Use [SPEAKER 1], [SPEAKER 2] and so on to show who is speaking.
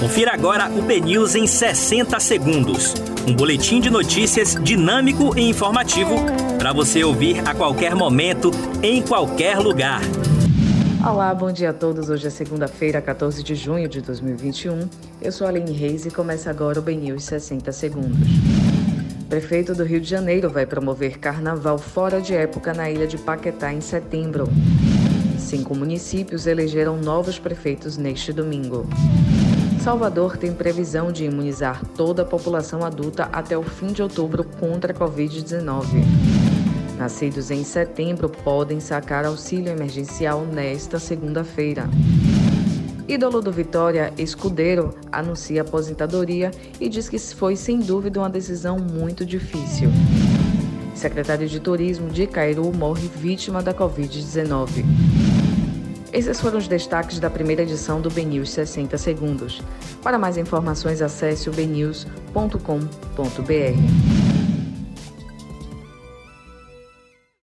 [SPEAKER 1] Confira agora o BNews em 60 segundos. Um boletim de notícias dinâmico e informativo para você ouvir a qualquer momento, em qualquer lugar.
[SPEAKER 2] Olá, bom dia a todos. Hoje é segunda-feira, 14 de junho de 2021. Eu sou Aline Reis e começa agora o BNews 60 segundos. Prefeito do Rio de Janeiro vai promover carnaval fora de época na ilha de Paquetá em setembro. Cinco municípios elegeram novos prefeitos neste domingo. Salvador tem previsão de imunizar toda a população adulta até o fim de outubro contra a Covid-19. Nascidos em setembro podem sacar auxílio emergencial nesta segunda-feira. Ídolo do Vitória, Escudeiro, anuncia aposentadoria e diz que foi sem dúvida uma decisão muito difícil. Secretário de Turismo de Cairu morre vítima da Covid-19. Esses foram os destaques da primeira edição do BNews 60 Segundos. Para mais informações, acesse o bnews.com.br.